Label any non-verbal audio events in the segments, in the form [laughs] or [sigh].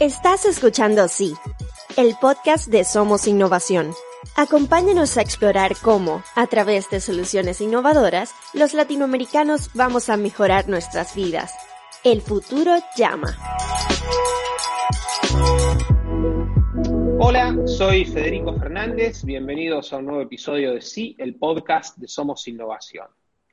Estás escuchando Sí, el podcast de Somos Innovación. Acompáñanos a explorar cómo, a través de soluciones innovadoras, los latinoamericanos vamos a mejorar nuestras vidas. El futuro llama. Hola, soy Federico Fernández. Bienvenidos a un nuevo episodio de Sí, el podcast de Somos Innovación.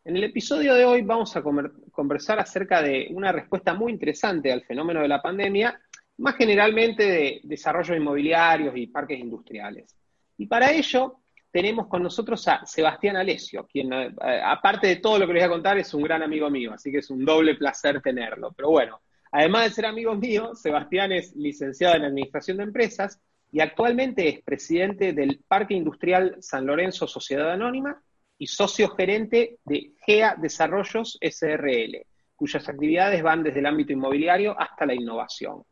En el episodio de hoy vamos a conversar acerca de una respuesta muy interesante al fenómeno de la pandemia, más generalmente de desarrollos inmobiliarios y parques industriales. Y para ello tenemos con nosotros a Sebastián Alesio, quien, eh, aparte de todo lo que les voy a contar, es un gran amigo mío, así que es un doble placer tenerlo. Pero bueno, además de ser amigo mío, Sebastián es licenciado en Administración de Empresas y actualmente es presidente del Parque Industrial San Lorenzo Sociedad Anónima y socio gerente de GEA Desarrollos SRL, cuyas actividades van desde el ámbito inmobiliario hasta la innovación.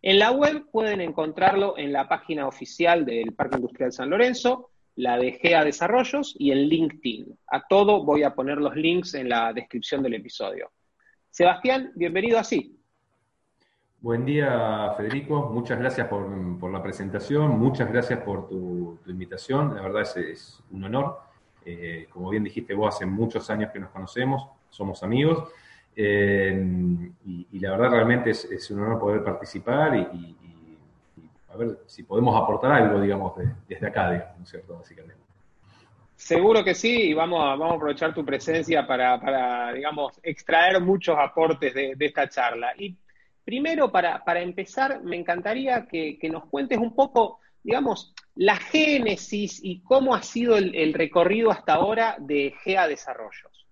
En la web pueden encontrarlo en la página oficial del Parque Industrial San Lorenzo, la de GEA Desarrollos y en LinkedIn. A todo voy a poner los links en la descripción del episodio. Sebastián, bienvenido así. Buen día, Federico. Muchas gracias por, la presentación, muchas gracias por tu, invitación. La verdad es, es un honor. Eh, como bien dijiste vos, hace muchos años que nos conocemos, somos amigos. Eh, y, la verdad realmente es, un honor poder participar y, a ver si podemos aportar algo, digamos, desde acá, digamos, ¿no es cierto? Básicamente. Seguro que sí, y vamos a, vamos a aprovechar tu presencia para, digamos, extraer muchos aportes de, esta charla. Y primero, para, empezar, me encantaría que, nos cuentes un poco, digamos, la génesis y cómo ha sido el, recorrido hasta ahora de GEA Desarrollos.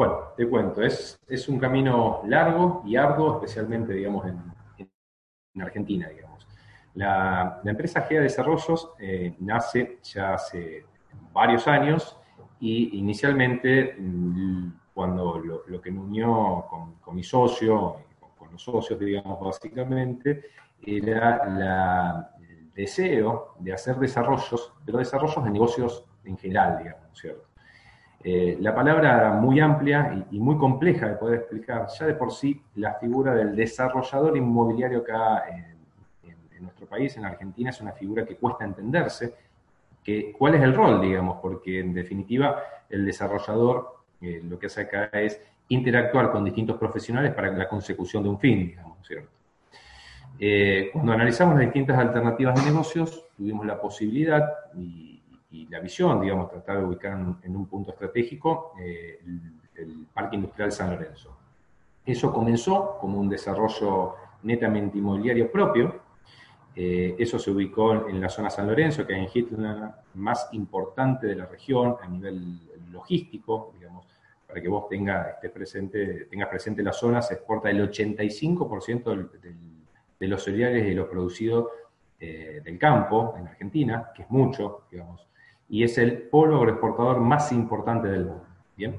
Bueno, te cuento, es, es un camino largo y arduo, especialmente, digamos, en, Argentina, digamos. La, empresa GEA Desarrollos eh, nace ya hace varios años y inicialmente mm, cuando lo, que me unió con, mi socio, con, con, los socios, digamos, básicamente, era la, el deseo de hacer desarrollos, pero desarrollos de negocios en general, digamos, ¿cierto? Eh, la palabra muy amplia y, muy compleja de poder explicar, ya de por sí la figura del desarrollador inmobiliario acá en, nuestro país, en Argentina, es una figura que cuesta entenderse, que, cuál es el rol, digamos, porque en definitiva el desarrollador eh, lo que hace acá es interactuar con distintos profesionales para la consecución de un fin, digamos, ¿cierto? Eh, cuando analizamos las distintas alternativas de negocios, tuvimos la posibilidad, y y la visión, digamos, tratar de ubicar en, un punto estratégico eh, el, Parque Industrial San Lorenzo. Eso comenzó como un desarrollo netamente inmobiliario propio. Eh, eso se ubicó en la zona San Lorenzo, que es la más importante de la región a nivel logístico, digamos, para que vos tenga, esté presente, tengas presente la zona, se exporta el 85% de los cereales y lo producido eh, del campo en Argentina, que es mucho, digamos, y es el polo agroexportador más importante del mundo. Bien,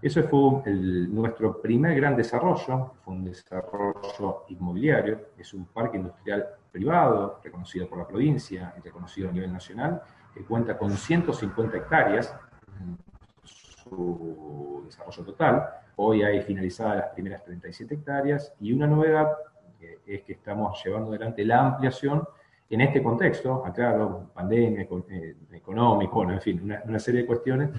eso fue nuestro primer gran desarrollo, fue un desarrollo inmobiliario, es un parque industrial privado, reconocido por la provincia y reconocido a nivel nacional, que cuenta con 150 hectáreas en su desarrollo total. Hoy hay finalizadas las primeras 37 hectáreas y una novedad es que estamos llevando adelante la ampliación en este contexto, aclaro, pandemia, eh, económico, bueno, en fin, una, serie de cuestiones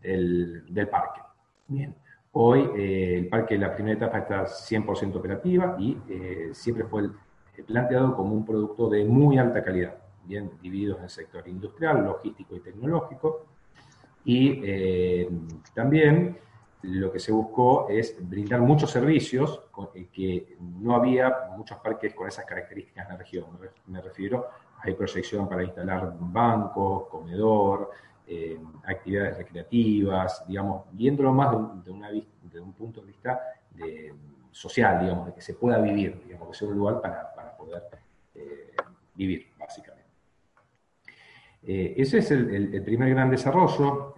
del, parque. Bien, hoy eh, el parque, la primera etapa está 100% operativa y eh, siempre fue planteado como un producto de muy alta calidad, bien divididos en el sector industrial, logístico y tecnológico. Y también lo que se buscó es brindar muchos servicios eh, que no había muchos parques con esas características en la región. Me refiero, hay proyección para instalar bancos, comedor, eh, actividades recreativas, digamos, viéndolo más de un, punto de vista social, digamos, de que se pueda vivir, digamos, que sea un lugar para, poder eh, vivir, básicamente. ese es el, primer gran desarrollo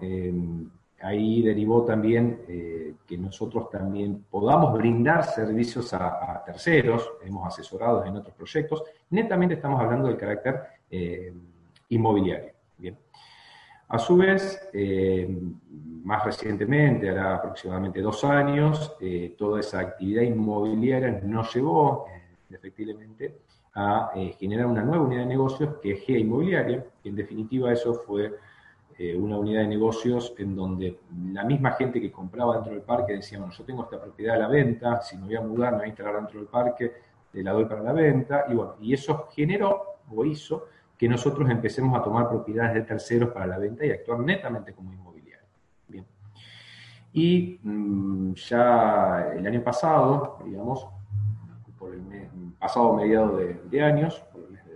ahí derivó también eh, que nosotros también podamos brindar servicios a, terceros, hemos asesorado en otros proyectos, netamente estamos hablando del carácter eh, inmobiliario. Bien. A su vez, eh, más recientemente, hará aproximadamente dos años, toda esa actividad inmobiliaria nos llevó efectivamente, a generar una nueva unidad de negocios que es GEA Inmobiliaria, en definitiva eso fue eh, una unidad de negocios en donde la misma gente que compraba dentro del parque decía, bueno, yo tengo esta propiedad a la venta, si me voy a mudar, me voy a instalar dentro del parque, te la doy para la venta, y bueno, y eso generó o hizo que nosotros empecemos a tomar propiedades de terceros para la venta y actuar netamente como inmobiliario. Bien. Y mm, ya el año pasado, digamos, por el pasado mediado de, años, por el mes de,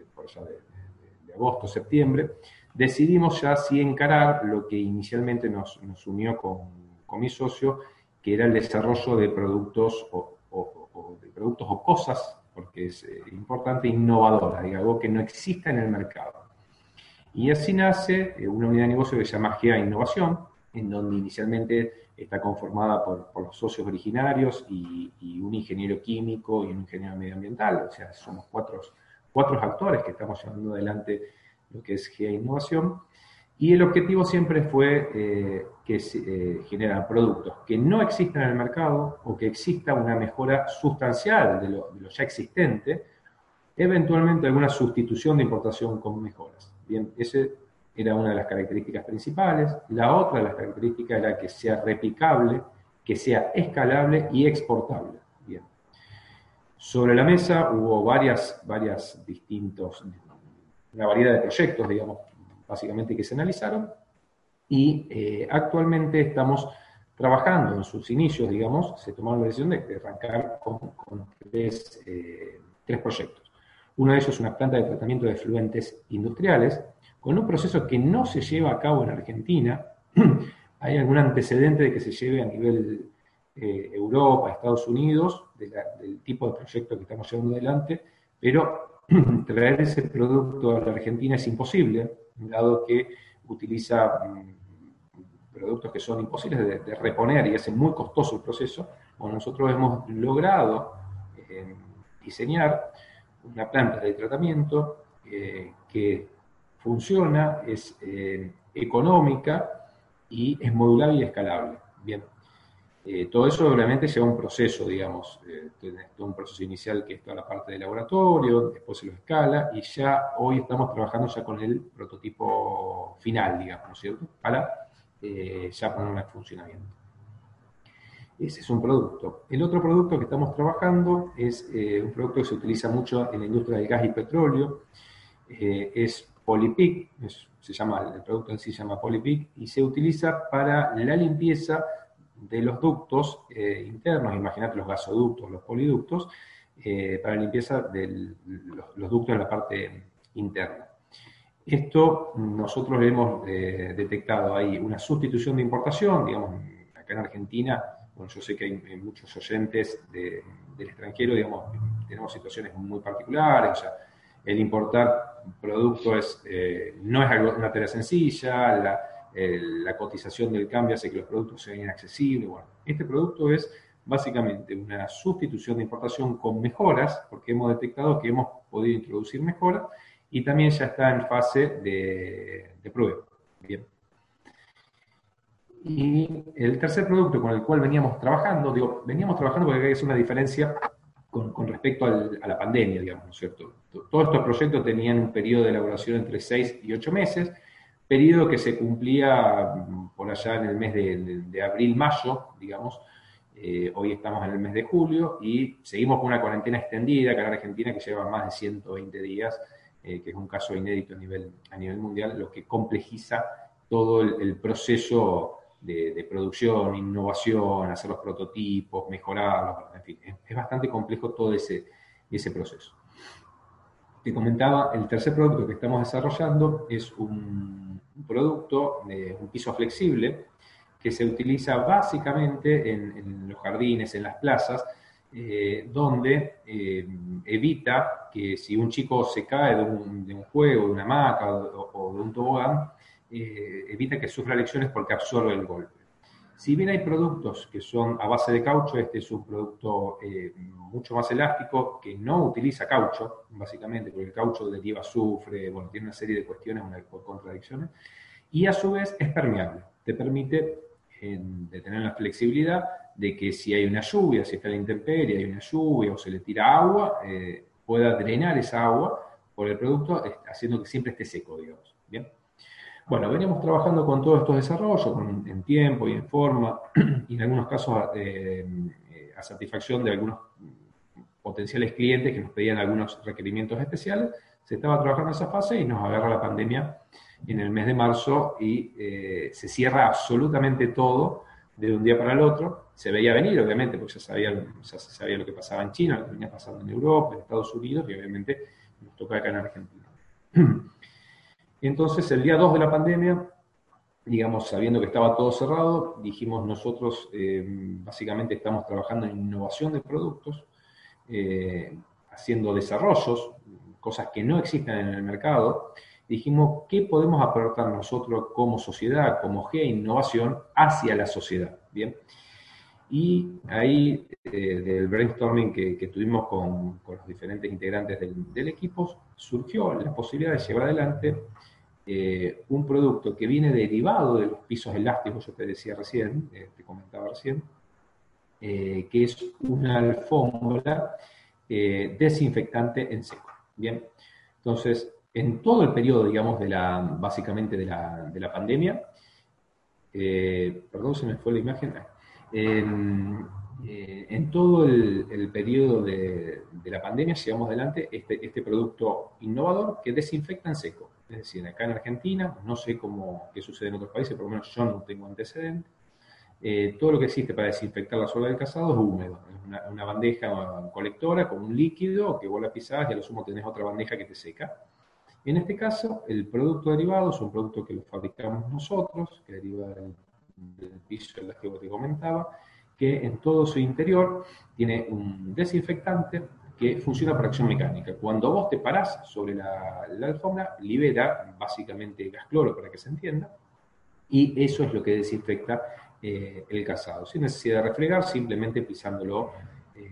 de, agosto, septiembre, decidimos ya sí encarar lo que inicialmente nos, unió con, mi socio, que era el desarrollo de productos o, de productos o cosas, porque es eh, importante, innovadoras, algo que no exista en el mercado. Y así nace eh, una unidad de negocio que se llama GEA Innovación, en donde inicialmente está conformada por, los socios originarios y, un ingeniero químico y un ingeniero medioambiental, o sea, somos cuatro, cuatro actores que estamos llevando adelante lo que es GEA Innovación. Y el objetivo siempre fue eh, que eh, generan productos que no existan en el mercado o que exista una mejora sustancial de lo, ya existente, eventualmente alguna sustitución de importación con mejoras. Bien, ese era una de las características principales. La otra de las características era que sea replicable, que sea escalable y exportable. Bien. Sobre la mesa hubo varias, varias distintos, una variedad de proyectos, digamos, básicamente que se analizaron y eh, actualmente estamos trabajando en sus inicios, digamos, se tomaron la decisión de, arrancar con, tres, eh, tres proyectos. Uno de ellos es una planta de tratamiento de fluentes industriales, con un proceso que no se lleva a cabo en Argentina. [clears throat] Hay algún antecedente de que se lleve a nivel eh, Europa, Estados Unidos, del tipo de proyecto que estamos llevando adelante, pero [clears throat] traer ese producto a la Argentina es imposible, dado que utiliza mm, productos que son imposibles de, reponer y hace muy costoso el proceso. Bueno, nosotros hemos logrado eh, diseñar una planta de tratamiento eh, que funciona, es eh, económica y es modulable y escalable. Bien. Eh, todo eso obviamente lleva un proceso, digamos, eh, un proceso inicial que es toda la parte de laboratorio, después se lo escala y ya hoy estamos trabajando ya con el prototipo final, digamos, ¿no es cierto? Para ya ponerlo en funcionamiento. Ese es un producto. El otro producto que estamos trabajando es un producto que se utiliza mucho en la industria del gas y petróleo. es Polypic, se llama, el producto en sí se llama Polypic, y se utiliza para la limpieza de los ductos eh, internos, imagínate los gasoductos, los poliductos, eh, para limpieza de los, ductos en la parte interna. Esto nosotros hemos eh, detectado ahí una sustitución de importación, digamos, acá en Argentina, bueno, yo sé que hay, muchos oyentes del extranjero, digamos, tenemos situaciones muy particulares, o sea, el importar productos eh, no es algo, una tarea sencilla, la, cotización del cambio hace que los productos sean inaccesibles. Bueno, este producto es básicamente una sustitución de importación con mejoras, porque hemos detectado que hemos podido introducir mejoras y también ya está en fase de, prueba. Bien. Y el tercer producto con el cual veníamos trabajando, digo, veníamos trabajando porque es una diferencia con, respecto a la pandemia, digamos, ¿no es cierto? Todos estos proyectos tenían un periodo de elaboración entre 6 y 8 meses, periodo que se cumplía mm, por allá en el mes de, abril-mayo, digamos, eh, hoy estamos en el mes de julio y seguimos con una cuarentena extendida acá en Argentina que lleva más de 120 días, eh, que es un caso inédito a nivel, a nivel mundial, lo que complejiza todo el proceso de, producción, innovación, hacer los prototipos, mejorarlos, en fin, es, bastante complejo todo ese, ese proceso. Te comentaba, el tercer producto que estamos desarrollando es un, producto, de un piso flexible, que se utiliza básicamente en, los jardines, en las plazas, eh, donde eh, evita que si un chico se cae de un, juego, de una hamaca o de un tobogán, eh, evita que sufra lesiones porque absorbe el golpe. Si bien hay productos que son a base de caucho, este es un producto eh, mucho más elástico que no utiliza caucho, básicamente, porque el caucho deriva azufre, bueno, tiene una serie de cuestiones, una contradicciones, y a su vez es permeable, te permite tener la flexibilidad de que si hay una lluvia, si está la intemperie, hay una lluvia o se le tira agua, eh, pueda drenar esa agua por el producto, haciendo que siempre esté seco, digamos. Bien. Bueno, venimos trabajando con todos estos desarrollos, en tiempo y en forma, [clears throat] y en algunos casos eh, a satisfacción de algunos potenciales clientes que nos pedían algunos requerimientos especiales. Se estaba trabajando en esa fase y nos agarra la pandemia en el mes de marzo y eh, se cierra absolutamente todo de un día para el otro. Se veía venir, obviamente, porque ya, sabía, se sabía lo que pasaba en China, lo que venía pasando en Europa, en Estados Unidos y obviamente nos toca acá en Argentina. [clears throat] Entonces, el día 2 de la pandemia, digamos, sabiendo que estaba todo cerrado, dijimos nosotros, eh, básicamente estamos trabajando en innovación de productos, eh, haciendo desarrollos, cosas que no existen en el mercado, dijimos, ¿qué podemos aportar nosotros como sociedad, como GE Innovación, hacia la sociedad? Bien. Y ahí, eh, del brainstorming que, tuvimos con, los diferentes integrantes del, equipo, surgió la posibilidad de llevar adelante eh, un producto que viene derivado de los pisos elásticos, yo te decía recién, eh, te comentaba recién, que es una alfombra desinfectante en seco. Bien, entonces, en todo el periodo, digamos, de la, básicamente de la, de la pandemia, eh, perdón, se me fue la imagen, en, eh, en todo el, periodo de, de, la pandemia llevamos adelante este, este producto innovador que desinfecta en seco. Es decir, acá en Argentina, no sé cómo qué sucede en otros países, por lo menos yo no tengo antecedentes, eh, todo lo que existe para desinfectar la suela del casado es húmedo. Es una, bandeja colectora con un líquido que vos la pisás y a lo sumo tenés otra bandeja que te seca. En este caso, el producto derivado es un producto que lo fabricamos nosotros, que deriva del, piso que te comentaba, que en todo su interior tiene un desinfectante que funciona por acción mecánica. Cuando vos te parás sobre la, alfombra, libera básicamente gas cloro, para que se entienda, y eso es lo que desinfecta eh, el casado. Sin necesidad de refregar, simplemente pisándolo eh,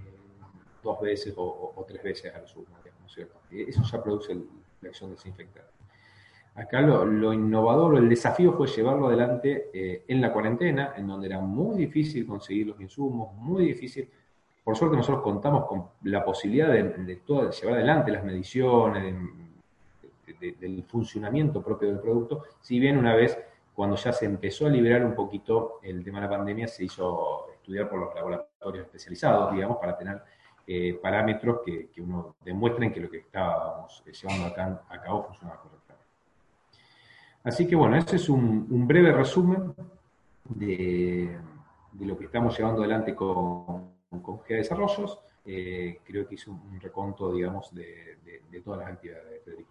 dos veces o, tres veces ¿no es cierto? Eso ya produce el, la acción desinfectante. Acá lo, innovador, el desafío fue llevarlo adelante eh, en la cuarentena, en donde era muy difícil conseguir los insumos, muy difícil. Por suerte nosotros contamos con la posibilidad de, llevar adelante las mediciones, del funcionamiento propio del producto, si bien una vez cuando ya se empezó a liberar un poquito el tema de la pandemia, se hizo estudiar por los laboratorios especializados, digamos, para tener eh, parámetros que, uno demuestren que lo que estábamos eh, llevando acá, a cabo funcionaba correctamente. Así que bueno, ese es un, breve resumen de, lo que estamos llevando adelante con, con GEA Desarrollos. Eh, creo que hice un, reconto, digamos, de, todas las actividades, Federico.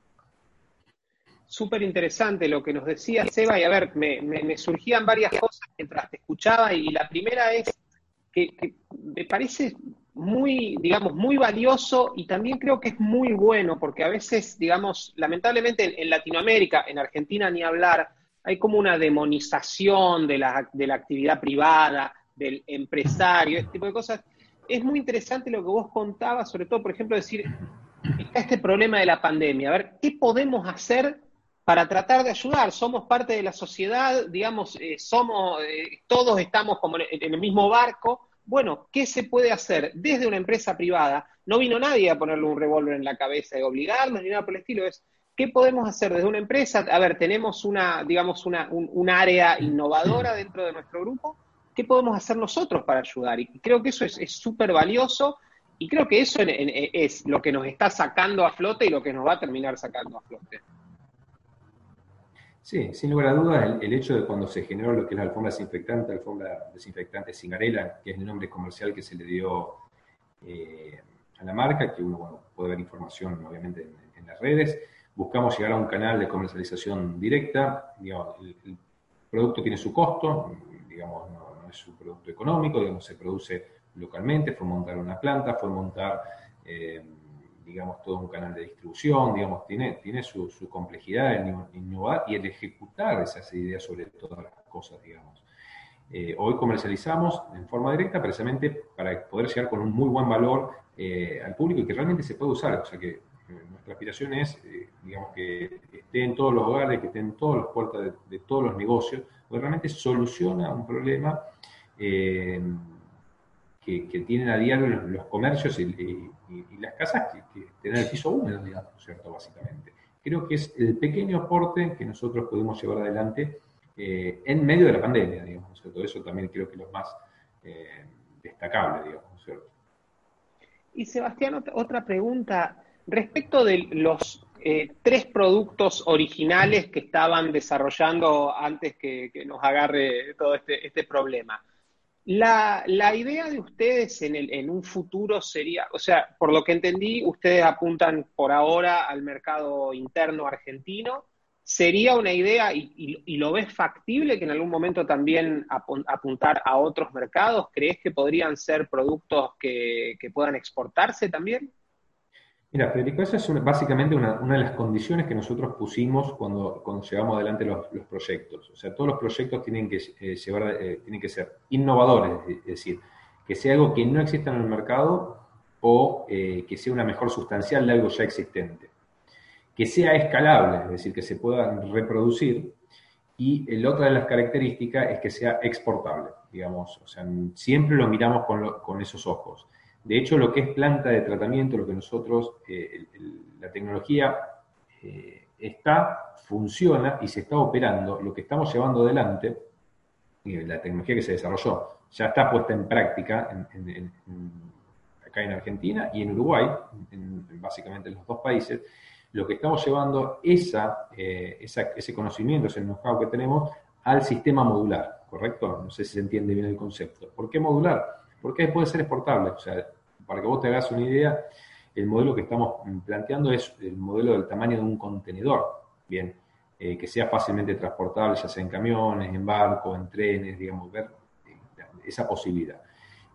Súper interesante lo que nos decía Seba, y a ver, me, surgían varias cosas mientras te escuchaba, y la primera es que me parece muy, digamos, muy valioso y también creo que es muy bueno porque a veces, digamos, lamentablemente en, Latinoamérica, en Argentina ni hablar, hay como una demonización de la, de la actividad privada, del empresario, este tipo de cosas. Es muy interesante lo que vos contabas, sobre todo, por ejemplo, decir, está este problema de la pandemia, a ver, ¿qué podemos hacer para tratar de ayudar? Somos parte de la sociedad, digamos, eh, somos, eh, todos estamos como en el mismo barco, bueno, ¿qué se puede hacer desde una empresa privada? No vino nadie a ponerle un revólver en la cabeza y obligarnos ni nada por el estilo. Es, ¿qué podemos hacer desde una empresa? A ver, tenemos una, digamos, una, un, área innovadora dentro de nuestro grupo. ¿Qué podemos hacer nosotros para ayudar? Y creo que eso es súper valioso y creo que eso es lo que nos está sacando a flote y lo que nos va a terminar sacando a flote. Sí, sin lugar a dudas, el, hecho de cuando se generó lo que es la alfombra desinfectante, alfombra desinfectante Cingarela, que es el nombre comercial que se le dio eh, a la marca, que uno puede ver información obviamente en, las redes, buscamos llegar a un canal de comercialización directa, el, producto tiene su costo, digamos, no, es un producto económico, digamos, se produce localmente, fue montar una planta, fue montar... Eh, digamos, todo un canal de distribución, digamos, tiene, tiene su, complejidad en innovar y el ejecutar esas ideas sobre todas las cosas, digamos. Eh, hoy comercializamos en forma directa precisamente para poder llegar con un muy buen valor eh, al público y que realmente se pueda usar. O sea que nuestra aspiración es, digamos, que esté en todos los hogares, que esté en todas las puertas de, todos los negocios, porque realmente soluciona un problema que, tienen a diario los, comercios y, las casas que, que, tener el piso húmedo, digamos, ¿cierto? Básicamente. Creo que es el pequeño aporte que nosotros podemos llevar adelante eh, en medio de la pandemia, digamos, ¿cierto? Eso también creo que es lo más eh, destacable, digamos, ¿cierto? Y Sebastián, otra pregunta. Respecto de los eh, tres productos originales que estaban desarrollando antes que, nos agarre todo este, este problema. La, idea de ustedes en, el, en un futuro sería, o sea, por lo que entendí, ustedes apuntan por ahora al mercado interno argentino. ¿Sería una idea y, lo ves factible que en algún momento también apuntar a otros mercados? ¿Crees que podrían ser productos que puedan exportarse también? Mira, Federico, esa es básicamente una, de las condiciones que nosotros pusimos cuando, llevamos adelante los, proyectos. O sea, todos los proyectos tienen que, eh, llevar, eh, tienen que ser innovadores, es decir, que sea algo que no exista en el mercado o eh, que sea una mejor sustancial de algo ya existente. Que sea escalable, es decir, que se pueda reproducir. Y la otra de las características es que sea exportable, digamos. O sea, siempre lo miramos con esos ojos. De hecho, lo que es planta de tratamiento, lo que nosotros, eh, la tecnología eh, está, funciona y se está operando, lo que estamos llevando adelante, la tecnología que se desarrolló, ya está puesta en práctica acá en Argentina y en Uruguay, básicamente en los dos países, lo que estamos llevando eh, ese conocimiento, ese know-how que tenemos al sistema modular, ¿correcto? No sé si se entiende bien el concepto. ¿Por qué modular? Porque puede ser exportable. O sea, para que vos te hagas una idea, el modelo que estamos planteando es el modelo del tamaño de un contenedor, bien, eh, que sea fácilmente transportable, ya sea en camiones, en barcos, en trenes, digamos, ver eh, esa posibilidad.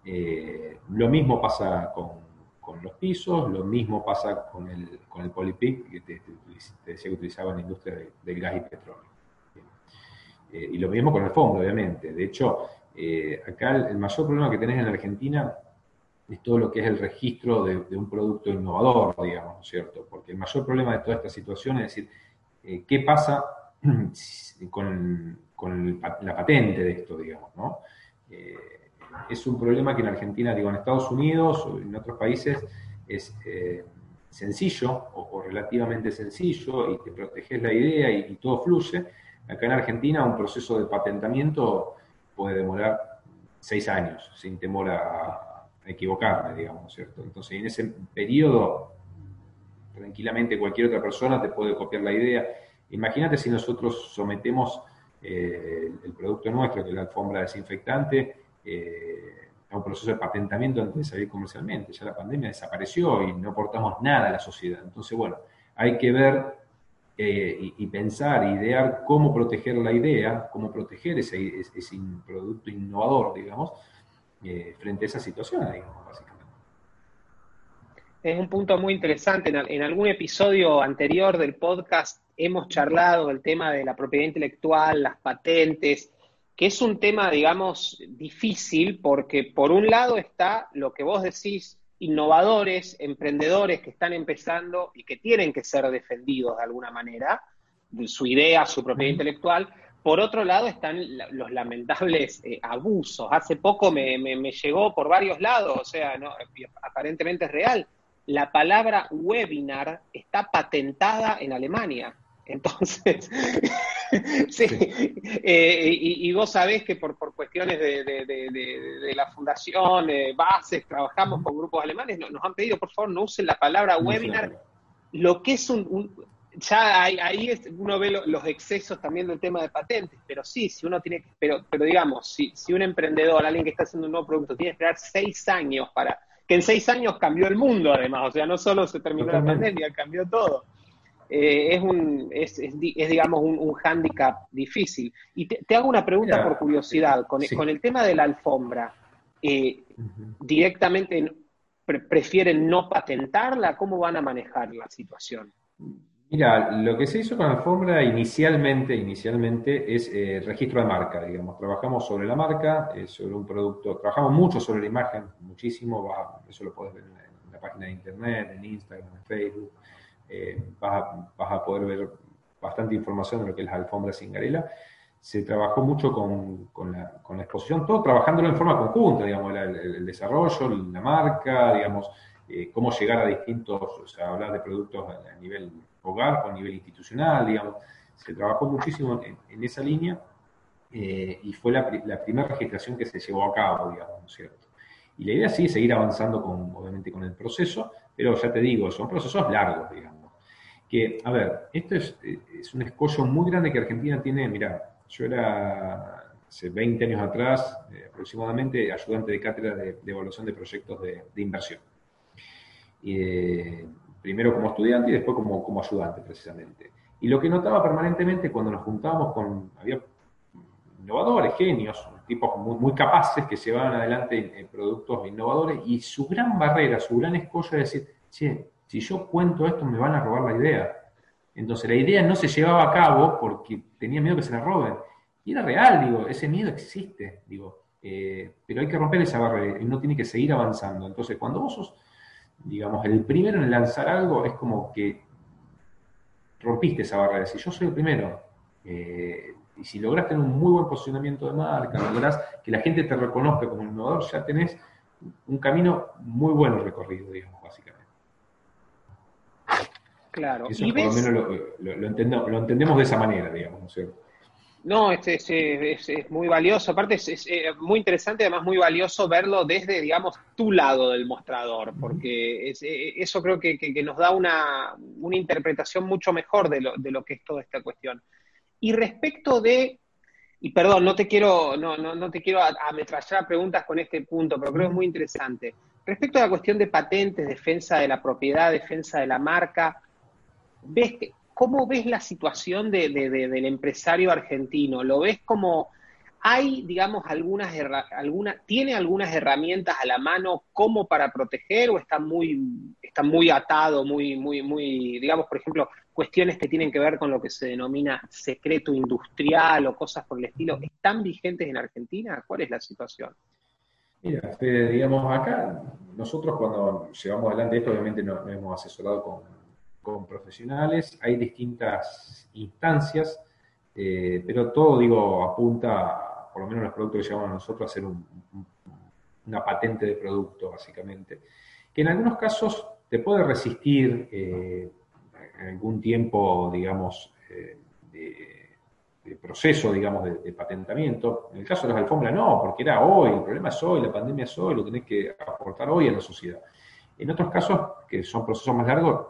Eh, lo mismo pasa con, los pisos, lo mismo pasa con el, con el que te, decía que utilizaba en la industria del gas y petróleo. y lo mismo con el fondo, obviamente. De hecho, acá el, mayor problema que tenés en Argentina es todo lo que es el registro de, un producto innovador, digamos, ¿cierto? Porque el mayor problema de toda esta situación es decir, eh, ¿qué pasa [clears throat] con, la patente de esto, digamos, ¿no? Eh, es un problema que en Argentina, digo, en Estados Unidos o en otros países es eh, sencillo o, relativamente sencillo y te proteges la idea y todo fluye. Acá en Argentina un proceso de patentamiento puede demorar seis años sin temor a, equivocarme, digamos, ¿cierto? Entonces, en ese periodo, tranquilamente cualquier otra persona te puede copiar la idea. Imagínate si nosotros sometemos eh, el producto nuestro, que es la alfombra desinfectante, eh, a un proceso de patentamiento antes de salir comercialmente. Ya la pandemia desapareció y no aportamos nada a la sociedad. Entonces, bueno, hay que ver eh, y, pensar, idear cómo proteger la idea, cómo proteger ese, ese producto innovador, digamos, eh, frente a esa situación, digamos, básicamente. Es un punto muy interesante. En, algún episodio anterior del podcast hemos charlado del tema de la propiedad intelectual, las patentes, que es un tema, digamos, difícil porque por un lado está lo que vos decís, innovadores, emprendedores que están empezando y que tienen que ser defendidos de alguna manera, de su idea, su propiedad intelectual, por otro lado están los lamentables eh, abusos. Hace poco me, llegó por varios lados, o sea, aparentemente es real. La palabra webinar está patentada en Alemania. Entonces, [laughs] sí, eh, y, vos sabés que por, cuestiones de, la fundación, eh, bases, trabajamos con grupos alemanes, nos, han pedido, por favor, no usen la palabra webinar. Lo que es un ya ahí, uno ve los excesos también del tema de patentes, pero sí, si uno tiene que, pero, pero digamos, si, si un emprendedor, alguien que está haciendo un nuevo producto, tiene que esperar seis años para, que en seis años cambió el mundo además, o sea, no solo se terminó la pandemia, cambió todo. Eh, es, un, es, es, digamos, un, un hándicap difícil. Y te, hago una pregunta por curiosidad, con, con, el tema de la alfombra, eh, directamente prefieren no patentarla, ¿cómo van a manejar la situación? Mira, lo que se hizo con Alfombra inicialmente, inicialmente es eh, registro de marca, digamos. Trabajamos sobre la marca, sobre un producto, trabajamos mucho sobre la imagen, muchísimo, eso lo puedes ver en la, página de internet, en Instagram, en Facebook, eh, vas, a, poder ver bastante información de lo que es la alfombra sin garela. se trabajó mucho con, la, exposición, todo trabajándolo en forma conjunta, digamos, el, desarrollo, la marca, digamos, eh, cómo llegar a distintos, o hablar de productos a, nivel hogar o a nivel institucional, digamos. Se trabajó muchísimo en, esa línea eh, y fue la, primera registración que se llevó a cabo, digamos, ¿no es cierto? Y la idea sí es seguir avanzando, con, obviamente, con el proceso, pero ya te digo, son procesos largos, digamos. Que, a ver, esto es, es un escollo muy grande que Argentina tiene, mira, yo era, hace 20 años atrás, eh, aproximadamente, ayudante de cátedra de, evaluación de proyectos de, inversión. Eh, primero como estudiante y después como, como ayudante, precisamente. Y lo que notaba permanentemente cuando nos juntábamos con, había innovadores, genios, tipos muy, capaces que llevaban adelante productos innovadores y su gran barrera, su gran escollo es decir, che, si yo cuento esto me van a robar la idea. Entonces la idea no se llevaba a cabo porque tenía miedo que se la roben. Y era real, digo, ese miedo existe, digo, eh, pero hay que romper esa barrera y uno tiene que seguir avanzando. Entonces cuando vos sos, digamos, el primero en lanzar algo, es como que rompiste esa barrera. Si yo soy el primero, eh, y si logras tener un muy buen posicionamiento de marca, logras que la gente te reconozca como innovador, ya tenés un camino muy bueno recorrido, digamos, básicamente. Claro. y por lo menos lo, entendemos, de esa manera, digamos, ¿no es cierto? No, este, es, es, muy valioso, aparte es, eh, muy interesante, además muy valioso verlo desde, digamos, tu lado del mostrador, porque eh, eso creo que, nos da una, interpretación mucho mejor de lo, de lo que es toda esta cuestión. Y respecto de, y perdón, no te quiero, no, no, no te quiero ametrallar preguntas con este punto, pero creo que es muy interesante. Respecto a la cuestión de patentes, defensa de la propiedad, defensa de la marca, ves ¿cómo ves la situación de, del empresario argentino? ¿Lo ves como hay, digamos, algunas, alguna, tiene algunas herramientas a la mano como para proteger o está muy, está muy atado, muy, muy, muy, digamos, por ejemplo, cuestiones que tienen que ver con lo que se denomina secreto industrial o cosas por el estilo, ¿están vigentes en Argentina? ¿Cuál es la situación? Mira, digamos, acá nosotros cuando llevamos adelante esto, obviamente nos hemos asesorado con con profesionales, hay distintas instancias, eh, pero todo, digo, apunta, por lo menos los productos que llevamos a nosotros, a ser una patente de producto, básicamente, que en algunos casos te puede resistir eh, algún tiempo, digamos, eh, de, proceso, digamos, de, patentamiento. En el caso de las alfombras no, porque era hoy, el problema es hoy, la pandemia es hoy, lo tenés que aportar hoy a la sociedad. En otros casos, que son procesos más largos,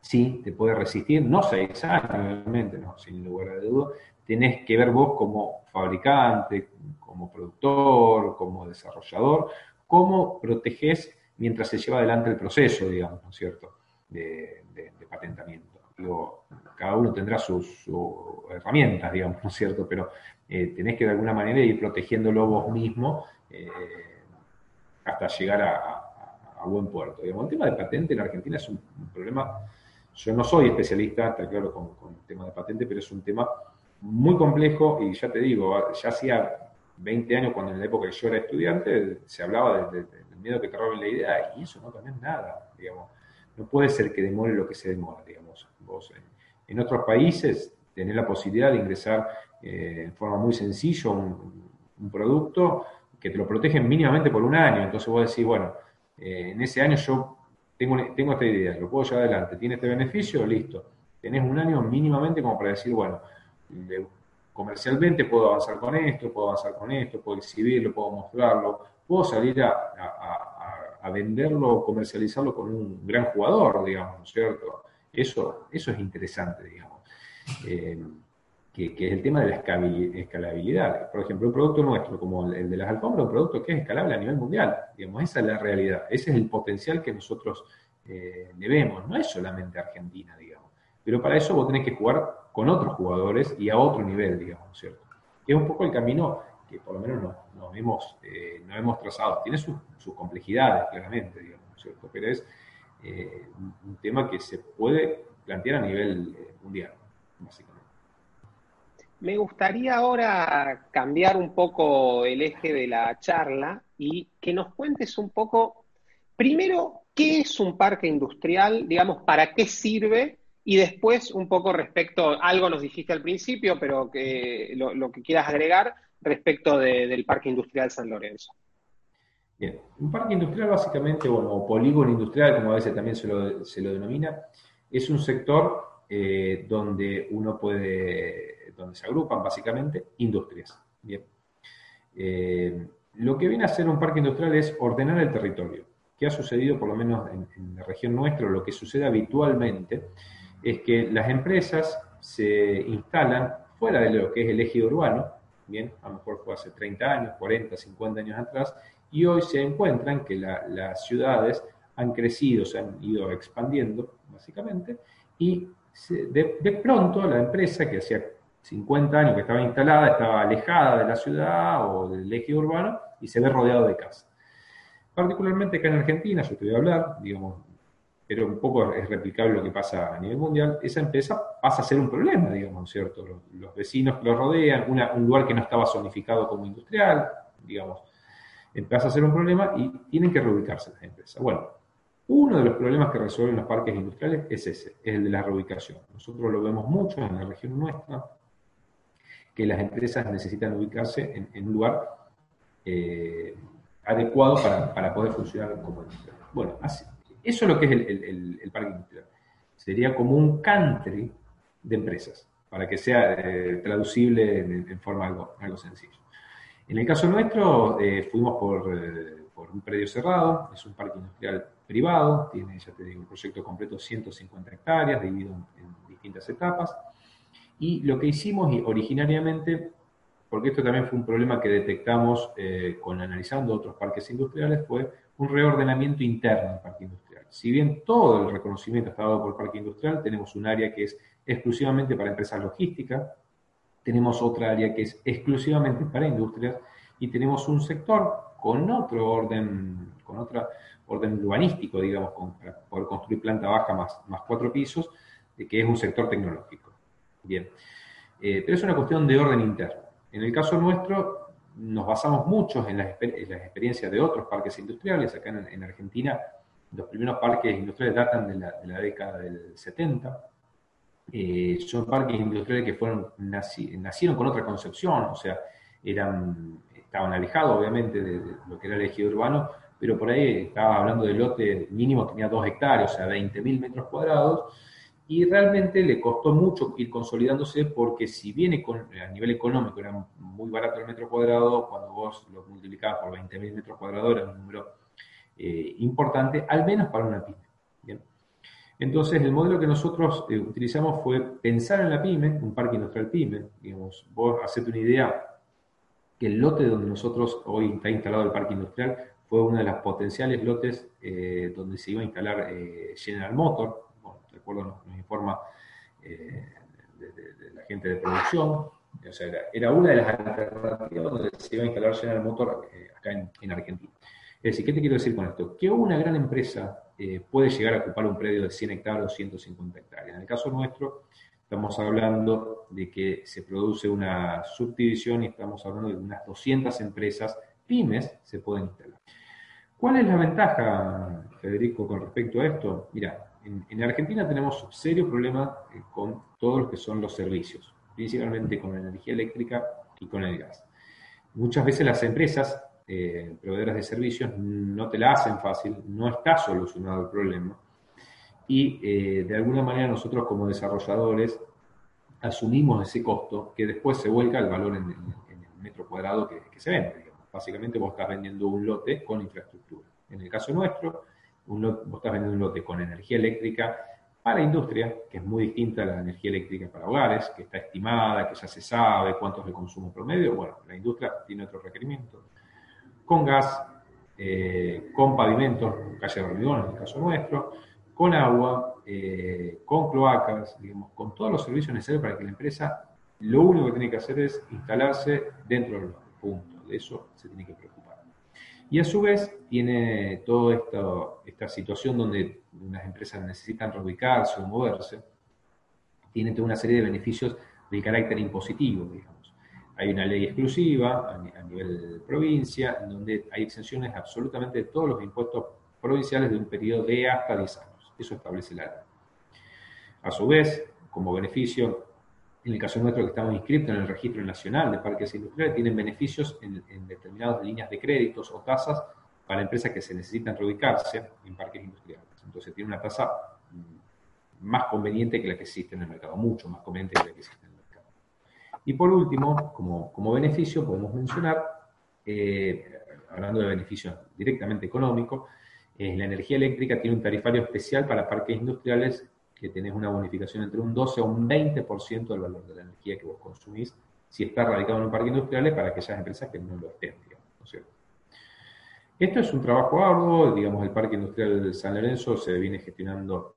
sí te puede resistir, no seis años, sin lugar a duda. Tenés que ver vos como fabricante, como productor, como desarrollador, cómo proteges mientras se lleva adelante el proceso, digamos, ¿no es cierto?, de, patentamiento. Digo, cada uno tendrá sus, herramientas, digamos, ¿no es cierto?, pero eh, tenés que de alguna manera ir protegiéndolo vos mismo eh, hasta llegar a, buen puerto. Digamos, el tema de patente en Argentina es un problema yo no soy especialista, está claro, con, el tema de patente, pero es un tema muy complejo y ya te digo, ya hacía 20 años cuando en la época que yo era estudiante se hablaba del miedo que te roben la idea y eso no cambió nada, digamos. No puede ser que demore lo que se demora, digamos. Vos en, otros países tenés la posibilidad de ingresar eh, en forma muy sencilla un, producto que te lo protegen mínimamente por un año. Entonces vos decís, bueno, eh, en ese año yo tengo, tengo esta idea, lo puedo llevar adelante, tiene este beneficio, listo. Tenés un año mínimamente como para decir, bueno, comercialmente puedo avanzar con esto, puedo avanzar con esto, puedo exhibirlo, puedo mostrarlo, puedo salir a, venderlo o comercializarlo con un gran jugador, digamos, ¿no es cierto? Eso, eso es interesante, digamos. Eh, que, es el tema de la escalabilidad. Por ejemplo, un producto nuestro, como el de las alfombras, un producto que es escalable a nivel mundial. Digamos, esa es la realidad, ese es el potencial que nosotros eh, le vemos. No es solamente Argentina, digamos. Pero para eso vos tenés que jugar con otros jugadores y a otro nivel, digamos, ¿cierto? Que es un poco el camino que por lo menos nos, hemos, eh, hemos trazado. Tiene sus, complejidades, claramente, digamos, ¿cierto? Pero es eh, un tema que se puede plantear a nivel mundial, básicamente. Me gustaría ahora cambiar un poco el eje de la charla y que nos cuentes un poco, primero, qué es un parque industrial, digamos, para qué sirve Y después, un poco respecto, algo nos dijiste al principio, pero que lo, que quieras agregar respecto del Parque Industrial San Lorenzo. Bien, un parque industrial básicamente, bueno, o polígono industrial, como a veces también se lo, denomina, es un sector eh, donde uno puede, donde se agrupan básicamente industrias. Bien. Eh, lo que viene a ser un parque industrial es ordenar el territorio. ¿Qué ha sucedido, por lo menos en, la región nuestra, lo que sucede habitualmente, es que las empresas se instalan fuera de lo que es el eje urbano, bien, a lo mejor fue hace 30 años, 40, 50 años atrás, y hoy se encuentran que las ciudades han crecido, se han ido expandiendo, básicamente, y de, pronto la empresa que hacía 50 años que estaba instalada, estaba alejada de la ciudad o del eje urbano y se ve rodeado de casas. Particularmente acá en Argentina, yo te voy a hablar, digamos, pero un poco es replicable lo que pasa a nivel mundial, esa empresa pasa a ser un problema, digamos, ¿cierto? Los, vecinos que lo rodean, un lugar que no estaba zonificado como industrial, digamos, pasa a ser un problema y tienen que reubicarse las empresas. Bueno, uno de los problemas que resuelven los parques industriales es ese, es el de la reubicación. Nosotros lo vemos mucho en la región nuestra, que las empresas necesitan ubicarse en, un lugar eh, adecuado para, poder funcionar como industria. Bueno, eso es lo que es el, parque industrial. Sería como un country de empresas, para que sea eh, traducible en, forma algo, algo sencillo. En el caso nuestro, eh, fuimos por, por, un predio cerrado, es un parque industrial privado, tiene, ya te digo, un proyecto completo 150 hectáreas, dividido en distintas etapas. Y lo que hicimos originariamente, porque esto también fue un problema que detectamos eh, con analizando otros parques industriales, fue un reordenamiento interno del parque industrial. Si bien todo el reconocimiento está dado por parque industrial, tenemos un área que es exclusivamente para empresas logísticas, tenemos otra área que es exclusivamente para industrias y tenemos un sector con otro orden, con otro orden urbanístico, digamos, para poder construir planta baja más, cuatro pisos, que es un sector tecnológico. Bien. Eh, pero es una cuestión de orden interno. En el caso nuestro, nos basamos mucho en las, experiencias de otros parques industriales. Acá en, Argentina, los primeros parques industriales datan de la, década del 70. Eh, son parques industriales que fueron nacieron con otra concepción, o sea, eran, estaban alejados obviamente de, lo que era el ejido urbano, pero por ahí estaba hablando de lote mínimo, tenía dos hectáreas, o sea, 20.000 metros cuadrados, y realmente le costó mucho ir consolidándose porque si bien a nivel económico era muy barato el metro cuadrado, cuando vos lo multiplicabas por 20.000 metros cuadrados era un número eh, importante, al menos para una pyme. Entonces, el modelo que nosotros eh, utilizamos fue pensar en la pyme, un parque industrial pyme, digamos, vos hacete una idea que el lote donde nosotros hoy está instalado el parque industrial fue uno de los potenciales lotes eh, donde se iba a instalar General Motor, acuerdo nos, informa de, la gente de producción, o sea, era, una de las alternativas donde se iba a instalar General Motor acá en, Argentina. Es decir, ¿qué te quiero decir con esto? Que una gran empresa eh, puede llegar a ocupar un predio de 100 hectáreas o 150 hectáreas. En el caso nuestro, estamos hablando de que se produce una subdivisión y estamos hablando de unas 200 empresas pymes se pueden instalar. ¿Cuál es la ventaja, Federico, con respecto a esto? Mira, en, Argentina tenemos serios problemas eh, con todos los que son los servicios, principalmente con la energía eléctrica y con el gas. Muchas veces las empresas eh, proveedoras de servicios no te la hacen fácil, no está solucionado el problema y eh, de alguna manera nosotros como desarrolladores asumimos ese costo que después se vuelca al valor en, el metro cuadrado que, se vende. Básicamente vos estás vendiendo un lote con infraestructura. En el caso nuestro, vos estás vendiendo un lote con energía eléctrica para industria, que es muy distinta a la energía eléctrica para hogares, que está estimada, que ya se sabe cuánto es el consumo promedio. Bueno, la industria tiene otro requerimiento. Con gas, eh, con pavimentos, calle de hormigón en el caso nuestro, con agua, eh, con cloacas, digamos, con todos los servicios necesarios para que la empresa lo único que tiene que hacer es instalarse dentro del punto. De eso se tiene que preocupar. Y a su vez tiene toda esta situación donde unas empresas necesitan reubicarse o moverse, tiene toda una serie de beneficios de carácter impositivo, digamos. Hay una ley exclusiva a, nivel provincia, en donde hay exenciones absolutamente de todos los impuestos provinciales de un periodo de hasta 10 años. Eso establece la ley. A su vez, como beneficio, en el caso nuestro que estamos inscritos en el Registro Nacional de Parques Industriales, tienen beneficios en, determinadas líneas de créditos o tasas para empresas que se necesitan reubicarse en parques industriales. Entonces tiene una tasa mm, más conveniente que la que existe en el mercado, mucho más conveniente que la que existe. Y por último, como, como beneficio, podemos mencionar, eh, hablando de beneficios directamente económicos, eh, la energía eléctrica tiene un tarifario especial para parques industriales que tenés una bonificación entre un 12 o un 20% del valor de la energía que vos consumís si está radicado en un parque industrial para aquellas empresas que no lo estén, digamos. Esto es un trabajo arduo, digamos, el Parque Industrial de San Lorenzo se viene gestionando,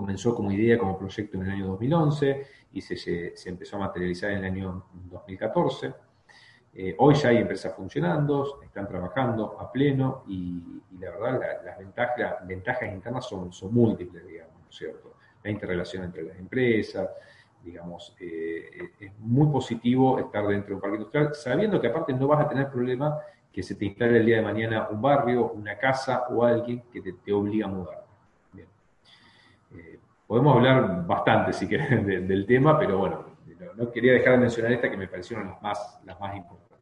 comenzó como idea, como proyecto en el año 2011 y se, se empezó a materializar en el año 2014. Eh, hoy ya hay empresas funcionando, están trabajando a pleno y, la verdad las ventajas, ventajas internas son, son múltiples, digamos, ¿no es cierto? La interrelación entre las empresas, digamos, eh, es muy positivo estar dentro de un parque industrial, sabiendo que aparte no vas a tener problema que se te instale el día de mañana un barrio, una casa o alguien que te, obliga a mudar. Podemos hablar bastante, si querés, del tema, pero bueno, no, quería dejar de mencionar esta que me parecieron las más, las más importantes.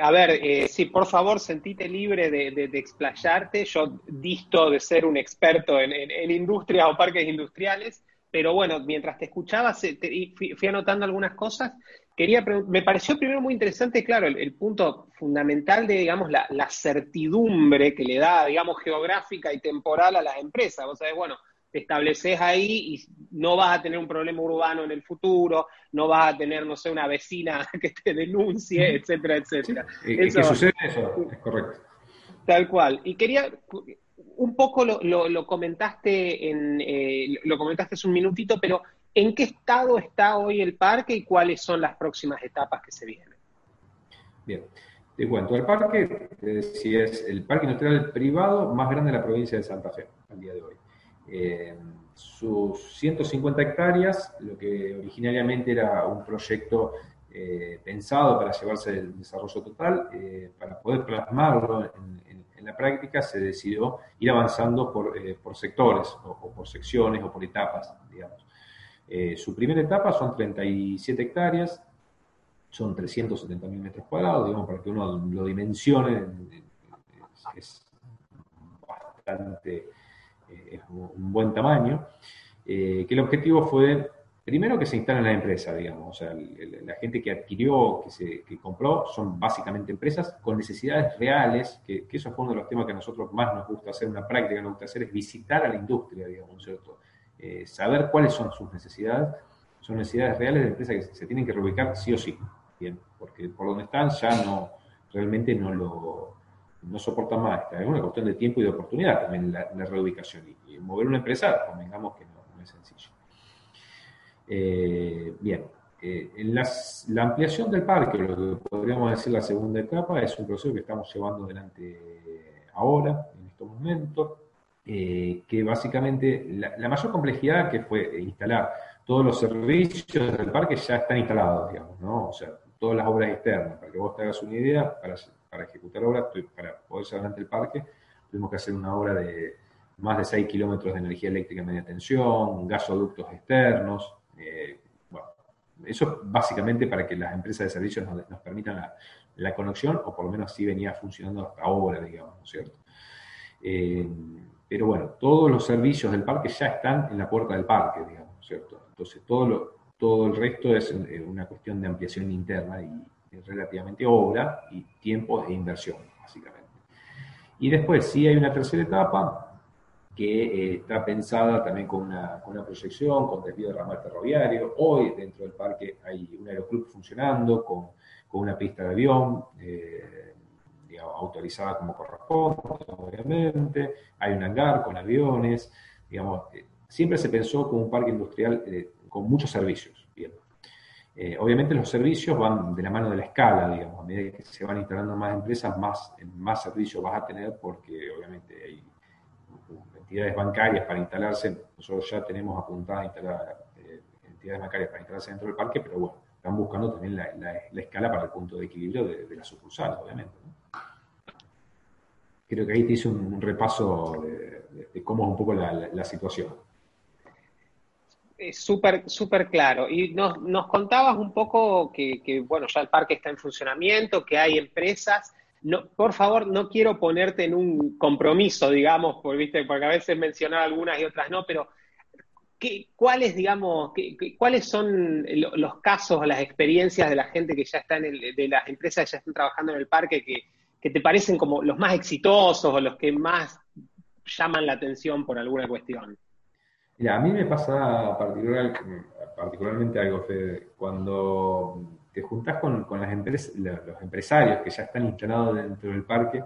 a ver, eh, sí, por favor, sentite libre de, explayarte. Yo disto de ser un experto en, en, industrias o parques industriales, pero bueno, mientras te escuchaba, fui, anotando algunas cosas. Quería me pareció primero muy interesante, claro, el, punto fundamental de, digamos, la, la, certidumbre que le da, digamos, geográfica y temporal a las empresas. Vos sabés, bueno, te estableces ahí y no vas a tener un problema urbano en el futuro, no vas a tener, no sé, una vecina [laughs] que te denuncie, etcétera, etcétera. eso, sucede eso, es correcto. Tal cual. Y quería, un poco lo, comentaste en, eh, lo comentaste hace un minutito, pero ¿en qué estado está hoy el parque y cuáles son las próximas etapas que se vienen? Bien. Te cuento, el parque, si es el parque industrial privado más grande de la provincia de Santa Fe, al día de hoy. Eh, sus 150 hectáreas, lo que originariamente era un proyecto eh, pensado para llevarse el desarrollo total, eh, para poder plasmarlo en, la práctica, se decidió ir avanzando por, sectores, o, por secciones, o por etapas, digamos. su primera etapa son 37 hectáreas, son 370 mil metros cuadrados, digamos, para que uno lo dimensione, es bastante eh, es un buen tamaño, eh, que el objetivo fue, primero, que se instale en la empresa, digamos, o sea, la gente que adquirió, que, se, que compró, son básicamente empresas con necesidades reales, que, eso fue uno de los temas que a nosotros más nos gusta hacer, una práctica nos gusta hacer, es visitar a la industria, digamos, ¿cierto? Eh, saber cuáles son sus necesidades, son necesidades reales de empresas que se tienen que reubicar sí o sí, bien, porque por donde están ya no, realmente no lo, no soportan más. Es una cuestión de tiempo y de oportunidad también la, reubicación. Y, mover una empresa, convengamos que no, es sencillo. Eh, bien, eh, en la ampliación del parque, lo que podríamos decir la segunda etapa, es un proceso que estamos llevando adelante ahora, en estos momentos, eh, que básicamente la, mayor complejidad que fue instalar todos los servicios del parque ya están instalados, digamos, ¿no? O sea, todas las obras externas, para que vos te hagas una idea, para para ejecutar obras, para poder llevar adelante el parque, tuvimos que hacer una obra de más de 6 kilómetros de energía eléctrica en media tensión, gasoductos externos. Eh, bueno, eso básicamente para que las empresas de servicios nos, permitan la, conexión, o por lo menos así venía funcionando hasta ahora, digamos, ¿no es cierto? Eh, pero bueno, todos los servicios del parque ya están en la puerta del parque, digamos, ¿cierto? Entonces, todo, todo el resto es eh, una cuestión de ampliación interna y, relativamente obra y tiempo e inversión, básicamente. Y después sí hay una tercera etapa que eh, está pensada también con una, proyección, con desvío de ramal ferroviario. Hoy dentro del parque hay un aeroclub funcionando con, una pista de avión. Eh, autorizada como corresponde, obviamente, hay un hangar con aviones, digamos, eh, siempre se pensó como un parque industrial con muchos servicios, obviamente los servicios van de la mano de la escala, digamos, a medida que se van instalando más empresas, más, más servicios vas a tener porque obviamente hay entidades bancarias para instalarse, nosotros ya tenemos apuntadas instalar eh, entidades bancarias para instalarse dentro del parque, pero bueno, están buscando también la, escala para el punto de equilibrio de, de las sucursales, obviamente. Creo que ahí te hice un, repaso de, cómo es un poco la, situación. Es súper, súper claro. Y nos, nos, contabas un poco que, que, bueno, ya el parque está en funcionamiento, que hay empresas. No, por favor, no quiero ponerte en un compromiso, digamos, porque, ¿viste? porque a veces mencionar algunas y otras no, pero ¿qué, ¿cuáles, digamos, cuáles son los casos, las experiencias de la gente que ya está en el, de las empresas que ya están trabajando en el parque que, que te parecen como los más exitosos o los que más llaman la atención por alguna cuestión? Mira, a mí me pasa particular, particularmente algo, Fede, cuando te juntás con, las empresas, los empresarios que ya están instalados dentro del parque,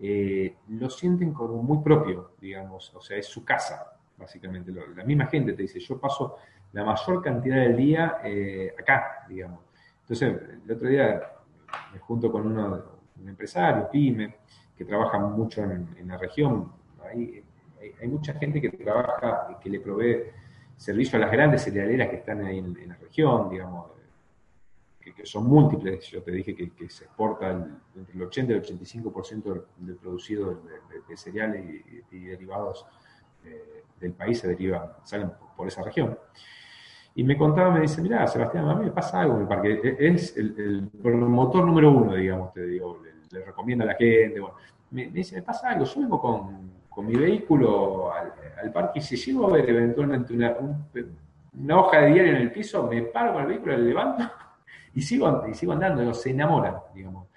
eh, lo sienten como muy propio, digamos, o sea, es su casa, básicamente. La misma gente te dice, yo paso la mayor cantidad del día eh, acá, digamos. Entonces, el otro día me junto con uno, un empresario, pyme, que trabaja mucho en la región, hay, mucha gente que trabaja, que le provee servicio a las grandes cerealeras que están ahí en, la región, digamos, que, son múltiples. Yo te dije que, se exporta entre el 80 y el 85% del, producido de, cereales y, derivados eh, del país se derivan, salen por, esa región. Y me contaba, me dice, mira, Sebastián, a mí me pasa algo en el parque. E, es el, promotor número uno, digamos, te digo, le, recomienda a la gente. Me, dice, me pasa algo, yo vengo con, con mi vehículo al, parque y si llego a ver eventualmente una, una, hoja de diario en el piso, me paro con el vehículo, le levanto y sigo, y sigo andando, se enamoran, digamos.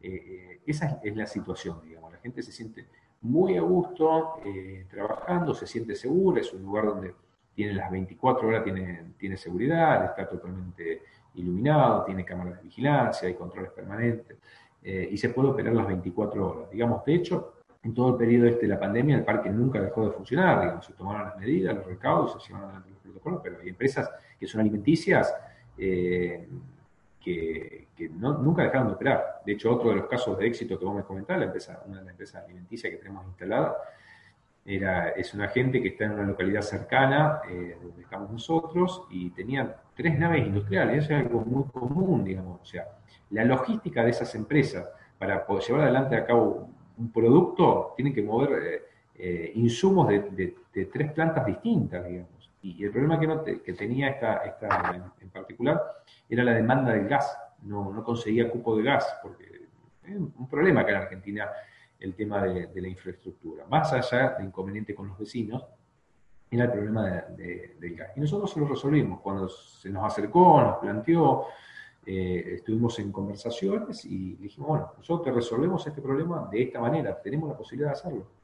Eh, eh, esa es, la situación, digamos. La gente se siente muy a gusto eh, trabajando, se siente segura, es un lugar donde tiene las 24 horas, tiene, tiene seguridad, está totalmente iluminado, tiene cámaras de vigilancia, hay controles permanentes y se puede operar las 24 horas. Digamos, de hecho, en todo el periodo este de la pandemia el parque nunca dejó de funcionar, digamos, se tomaron las medidas, los recaudos, se llevaron adelante los protocolos, pero hay empresas que son alimenticias que, nunca dejaron de operar. De hecho, otro de los casos de éxito que vos me comentás, la empresa, una de las empresas alimenticias que tenemos instalada, era, es una gente que está en una localidad cercana, eh, donde estamos nosotros, y tenían tres naves industriales, eso es algo muy común, digamos, o sea, la logística de esas empresas para poder llevar adelante a cabo un producto tiene que mover eh, eh, insumos de, tres plantas distintas, digamos. Y, el problema que, no que tenía esta, esta en, particular era la demanda del gas. No, no conseguía cupo de gas, porque es un problema acá en Argentina el tema de, la infraestructura. Más allá de inconveniente con los vecinos, era el problema del gas. Y nosotros lo resolvimos. Cuando se nos acercó, nos planteó, eh, estuvimos en conversaciones y dijimos, bueno, nosotros te resolvemos este problema de esta manera, tenemos la posibilidad de hacerlo.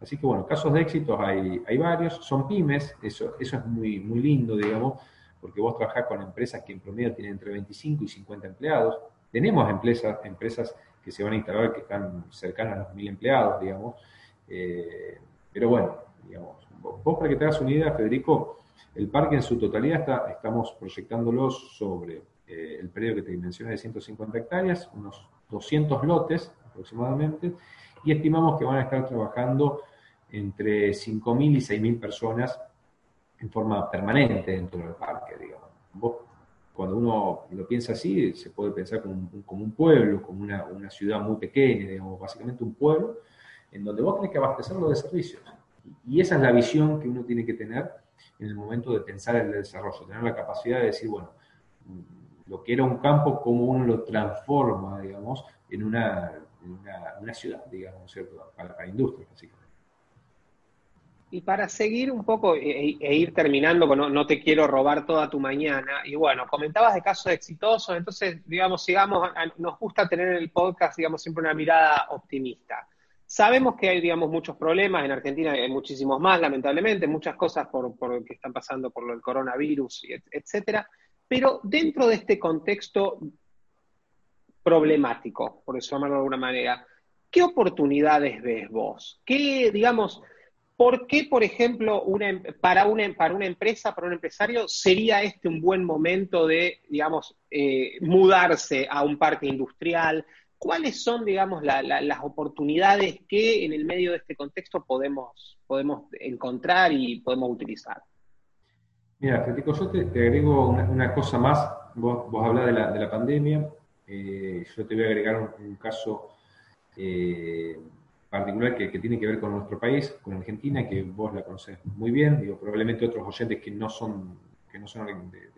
Así que bueno, casos de éxitos hay, hay varios, son pymes, eso, eso es muy, muy lindo, digamos, porque vos trabajás con empresas que en promedio tienen entre 25 y 50 empleados. Tenemos empresas, empresas que se van a instalar que están cercanas a los mil empleados, digamos. Eh, pero bueno, digamos, vos para que te hagas una idea, Federico, el parque en su totalidad está, estamos proyectándolo sobre eh, el periodo que te mencioné de 150 hectáreas, unos 200 lotes aproximadamente, y estimamos que van a estar trabajando entre 5.000 y 6.000 personas en forma permanente dentro del parque, digamos. cuando uno lo piensa así, se puede pensar como un, pueblo, como una, ciudad muy pequeña, digamos, básicamente un pueblo, en donde vos tenés que abastecerlo de servicios. Y esa es la visión que uno tiene que tener en el momento de pensar el desarrollo, tener la capacidad de decir, bueno, lo que era un campo, cómo uno lo transforma, digamos, en una, una, ciudad, digamos, ¿cierto? Para, la industria, básicamente. Y para seguir un poco e, e, e ir terminando, no, no, te quiero robar toda tu mañana, y bueno, comentabas de casos exitosos, entonces, digamos, sigamos, nos gusta tener en el podcast, digamos, siempre una mirada optimista. Sabemos que hay, digamos, muchos problemas, en Argentina hay muchísimos más, lamentablemente, muchas cosas por, por que están pasando por el coronavirus, etcétera. Pero dentro de este contexto problemático, por llamarlo de alguna manera, ¿qué oportunidades ves vos? ¿Qué, digamos, por qué, por ejemplo, em, para, una, para una empresa, para un empresario, sería este un buen momento de, digamos, eh, mudarse a un parque industrial? ¿Cuáles son, digamos, las oportunidades que en el medio de este contexto podemos, podemos encontrar y podemos utilizar? Mira, Federico, yo te, agrego una, cosa más. Vos, vos hablás de la, de la pandemia. Eh, yo te voy a agregar un, caso eh, particular que, tiene que ver con nuestro país, con Argentina, que vos la conocés muy bien, digo, probablemente otros oyentes que no son, que no son de,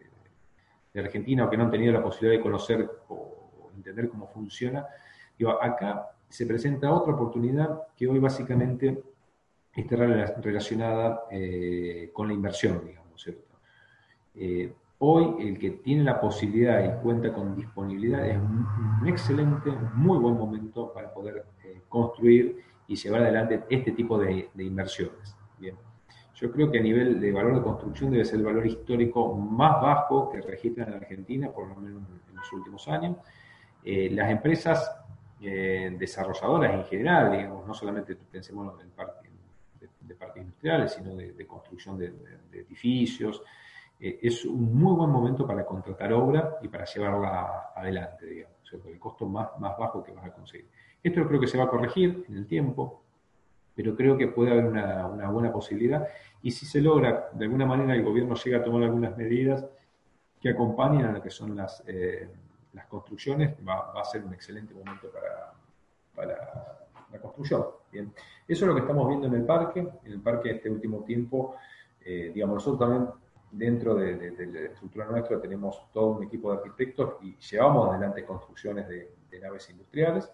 Argentina o que no han tenido la posibilidad de conocer o entender cómo funciona. Digo, acá se presenta otra oportunidad que hoy básicamente está relacionada eh, con la inversión, digamos, ¿cierto? Eh, hoy el que tiene la posibilidad y cuenta con disponibilidad es un, excelente, muy buen momento para poder eh, construir y llevar adelante este tipo de, inversiones. Bien. Yo creo que a nivel de valor de construcción debe ser el valor histórico más bajo que registra en Argentina, por lo menos en los últimos años. las empresas desarrolladoras en general, digamos, no solamente pensemos en parques industriales, sino de, construcción de, edificios. Eh, es un muy buen momento para contratar obra y para llevarla adelante, digamos, el costo más, más bajo que vas a conseguir. Esto creo que se va a corregir en el tiempo, pero creo que puede haber una, una buena posibilidad. Y si se logra, de alguna manera el gobierno llega a tomar algunas medidas que acompañen a lo que son las, eh, las construcciones, va, va, a ser un excelente momento para, para la construcción. Bien. Eso es lo que estamos viendo en el parque. En el parque este último tiempo, eh, digamos, nosotros también dentro de, la estructura nuestra tenemos todo un equipo de arquitectos y llevamos adelante construcciones de, naves industriales.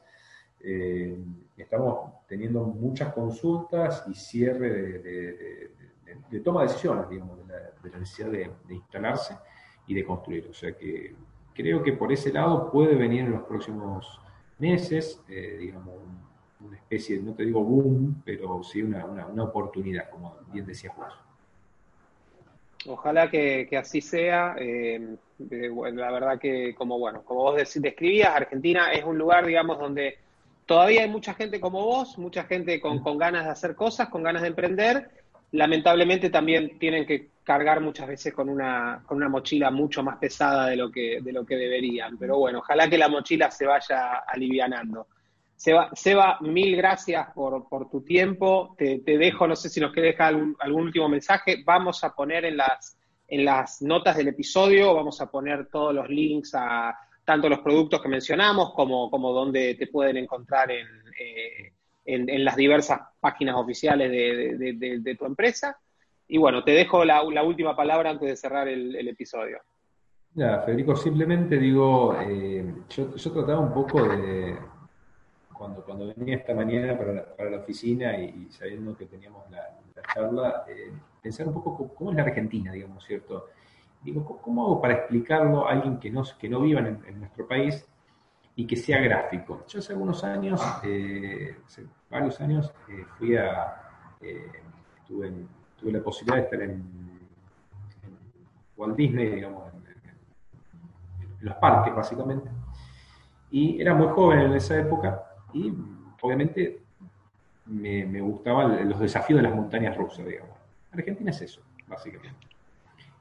Eh, estamos teniendo muchas consultas y cierre de, toma de decisiones, digamos, de la, necesidad de, instalarse y de construir. O sea que creo que por ese lado puede venir en los próximos meses, eh, digamos, una especie, no te digo boom, pero sí una, oportunidad, como bien decía Juan. Ojalá que, así sea. Eh, la verdad que, como bueno, como vos describías, Argentina es un lugar, digamos, donde todavía hay mucha gente como vos, mucha gente con, con, ganas de hacer cosas, con ganas de emprender. Lamentablemente también tienen que cargar muchas veces con una, con una mochila mucho más pesada de lo, que, de lo que deberían. Pero bueno, ojalá que la mochila se vaya alivianando. Seba, Seba mil gracias por, tu tiempo. Te, dejo, no sé si nos quieres dejar algún, último mensaje. Vamos a poner en las, en las notas del episodio, vamos a poner todos los links a tanto los productos que mencionamos como, como donde te pueden encontrar en, eh, en, las diversas páginas oficiales de, tu empresa. Y bueno, te dejo la, última palabra antes de cerrar el, episodio. Ya, Federico, simplemente digo, eh, yo, yo trataba un poco de, cuando, cuando venía esta mañana para la, para la oficina y, sabiendo que teníamos la, charla, eh, pensar un poco cómo, es la Argentina, digamos, ¿cierto? Digo, ¿cómo hago para explicarlo a alguien que no, que no viva en, nuestro país y que sea gráfico? Yo hace algunos años, eh, hace varios años, eh, fui a, tuve, tuve, la posibilidad de estar en, Walt Disney, digamos, en, los parques básicamente. Y era muy joven en esa época y obviamente me, gustaban los desafíos de las montañas rusas, digamos. Argentina es eso, básicamente.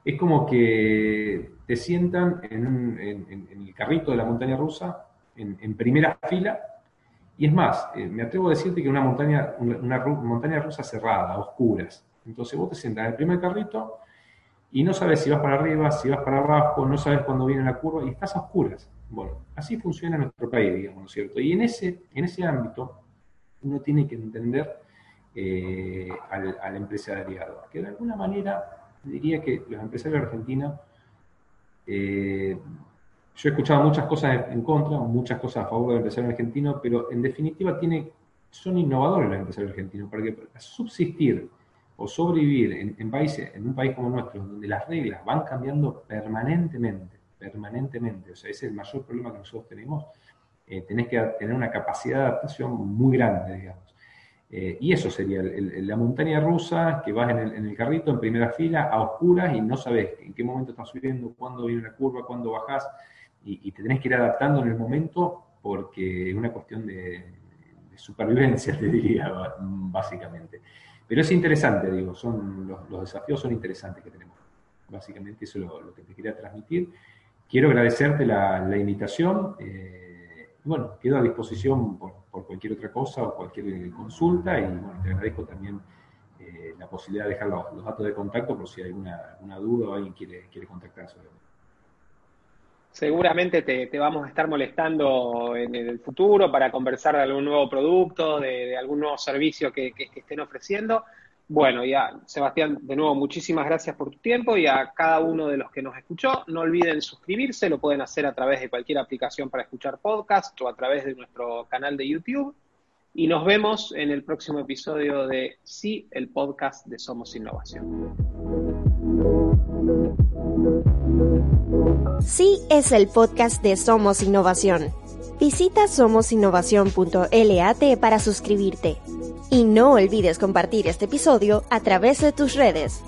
Es como que te sientan en, el carrito de la montaña rusa, en, primera fila, y es más, eh, me atrevo a decirte que una montaña, una, montaña rusa cerrada, oscuras. Entonces vos te sientas en el primer carrito y no sabes si vas para arriba, si vas para abajo, no sabes cuándo viene la curva y estás a oscuras. Bueno, así funciona nuestro país, digamos, ¿no es cierto? Y en ese, en ese ámbito uno tiene que entender eh, al, empresariado, que de alguna manera diría que los empresarios argentinos, eh, yo he escuchado muchas cosas en contra, muchas cosas a favor del empresario argentino, pero en definitiva tiene, son innovadores los empresarios argentinos, porque para subsistir o sobrevivir en, en, países, en un país como nuestro, donde las reglas van cambiando permanentemente, permanentemente, o sea, ese es el mayor problema que nosotros tenemos, eh, tenés que tener una capacidad de adaptación muy grande, digamos. Eh, y eso sería la montaña rusa, que vas en el, carrito en primera fila, a oscuras, y no sabes en qué momento estás subiendo, cuándo viene la curva, cuándo bajás, y, te tenés que ir adaptando en el momento, porque es una cuestión de, supervivencia, [laughs] te diría, básicamente. Pero es interesante, digo, son los, desafíos son interesantes que tenemos. Básicamente eso es lo, que te quería transmitir. Quiero agradecerte la, invitación. Eh, bueno, quedo a disposición por, cualquier otra cosa o cualquier consulta y bueno, te agradezco también eh, la posibilidad de dejar los, datos de contacto por si hay alguna, duda o alguien quiere, quiere contactar sobre Seguramente te, vamos a estar molestando en el futuro para conversar de algún nuevo producto, de, algún nuevo servicio que, estén ofreciendo. Bueno, ya, Sebastián, de nuevo, muchísimas gracias por tu tiempo y a cada uno de los que nos escuchó, no olviden suscribirse, lo pueden hacer a través de cualquier aplicación para escuchar podcast o a través de nuestro canal de YouTube. Y nos vemos en el próximo episodio de Sí, el podcast de Somos Innovación. Sí es el podcast de Somos Innovación. Visita somosinnovación.lat para suscribirte. Y no olvides compartir este episodio a través de tus redes.